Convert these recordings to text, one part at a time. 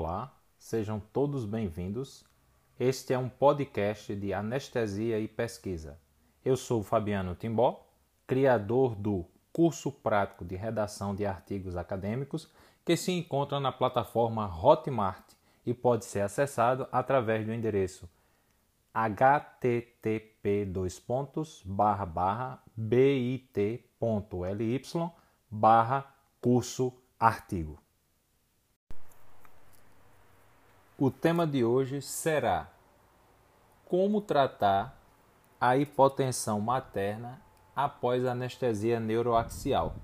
Olá, sejam todos bem-vindos. Este é um podcast de anestesia e pesquisa. Eu sou Fabiano Timbó, criador do curso prático de redação de artigos acadêmicos que se encontra na plataforma Hotmart e pode ser acessado através do endereço http bit.ly curso artigo. O tema de hoje será como tratar a hipotensão materna após anestesia neuroaxial.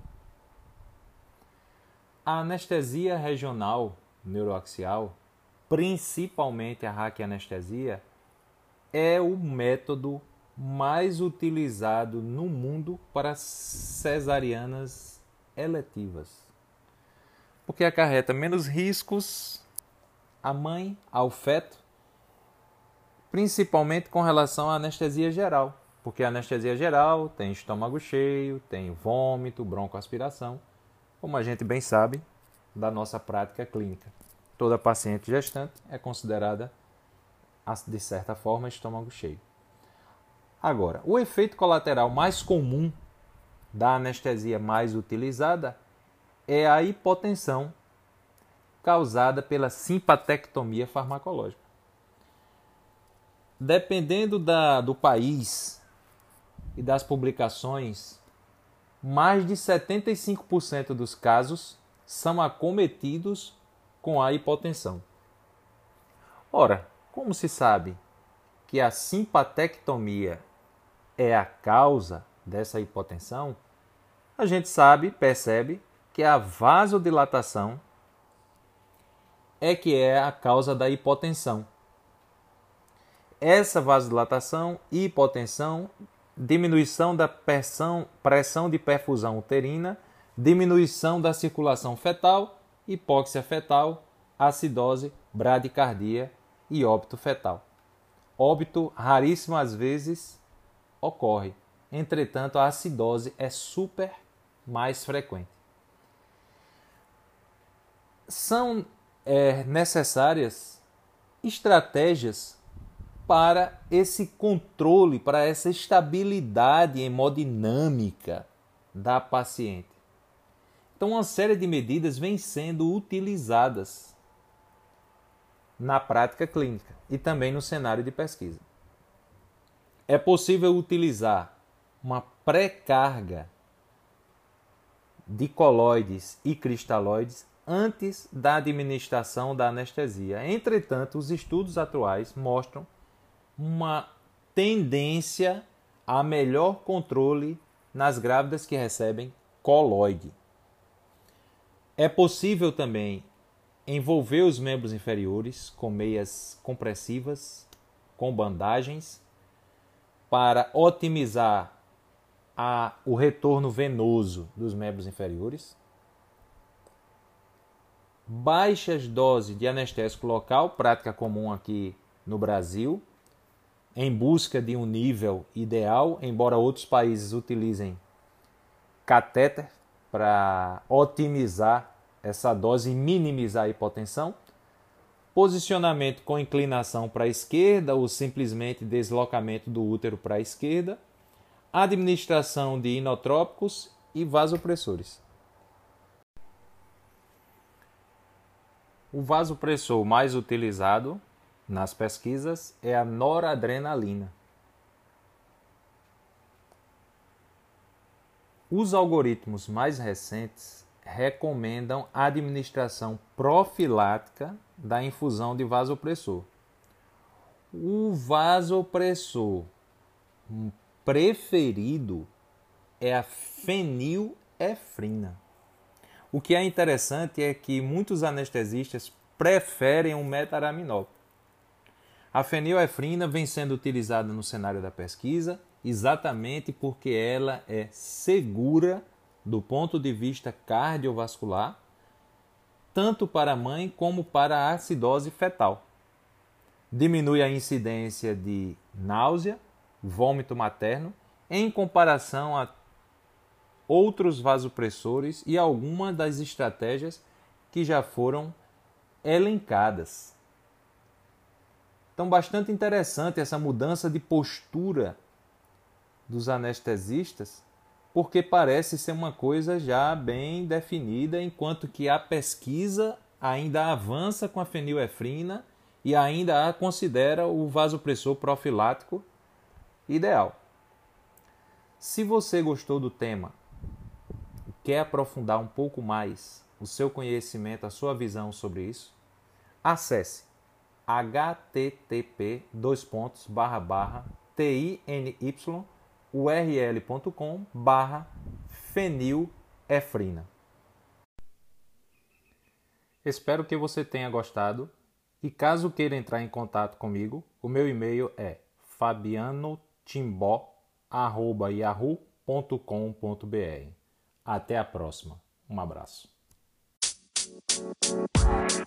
A anestesia regional neuroaxial, principalmente a raquianestesia, é o método mais utilizado no mundo para cesarianas eletivas, porque acarreta menos riscos à mãe, ao feto, principalmente com relação à anestesia geral, porque a anestesia geral tem estômago cheio, tem vômito, broncoaspiração, como a gente bem sabe da nossa prática clínica. Toda paciente gestante é considerada, de certa forma, estômago cheio. Agora, o efeito colateral mais comum da anestesia mais utilizada é a hipotensão causada pela simpatectomia farmacológica. Dependendo da, do país e das publicações, mais de 75% dos casos são acometidos com a hipotensão. Ora, como se sabe que a simpatectomia é a causa dessa hipotensão, a gente sabe, percebe que a vasodilatação é que é a causa da hipotensão. Essa vasodilatação hipotensão, diminuição da pressão, pressão de perfusão uterina, diminuição da circulação fetal, hipóxia fetal, acidose, bradicardia e óbito fetal. Óbito raríssimas vezes ocorre, entretanto a acidose é super mais frequente. São é, necessárias estratégias para esse controle, para essa estabilidade hemodinâmica da paciente. Então, uma série de medidas vem sendo utilizadas na prática clínica e também no cenário de pesquisa. É possível utilizar uma pré-carga de coloides e cristalóides antes da administração da anestesia. Entretanto, os estudos atuais mostram uma tendência a melhor controle nas grávidas que recebem coloide. É possível também envolver os membros inferiores com meias compressivas, com bandagens, para otimizar a, o retorno venoso dos membros inferiores baixas doses de anestésico local, prática comum aqui no Brasil, em busca de um nível ideal, embora outros países utilizem catéter para otimizar essa dose e minimizar a hipotensão. Posicionamento com inclinação para a esquerda ou simplesmente deslocamento do útero para a esquerda. Administração de inotrópicos e vasopressores. O vasopressor mais utilizado nas pesquisas é a noradrenalina. Os algoritmos mais recentes recomendam a administração profilática da infusão de vasopressor. O vasopressor preferido é a fenilefrina. O que é interessante é que muitos anestesistas preferem o metaraminol. A fenilefrina vem sendo utilizada no cenário da pesquisa exatamente porque ela é segura do ponto de vista cardiovascular, tanto para a mãe como para a acidose fetal. Diminui a incidência de náusea, vômito materno, em comparação a outros vasopressores e algumas das estratégias que já foram elencadas. Então, bastante interessante essa mudança de postura dos anestesistas, porque parece ser uma coisa já bem definida, enquanto que a pesquisa ainda avança com a fenilefrina e ainda a considera o vasopressor profilático ideal. Se você gostou do tema quer aprofundar um pouco mais o seu conhecimento, a sua visão sobre isso, acesse http tinyurl.com barra fenilefrina. Espero que você tenha gostado e caso queira entrar em contato comigo, o meu e-mail é fabianotimbó.yahoo.com.br. Até a próxima. Um abraço. You.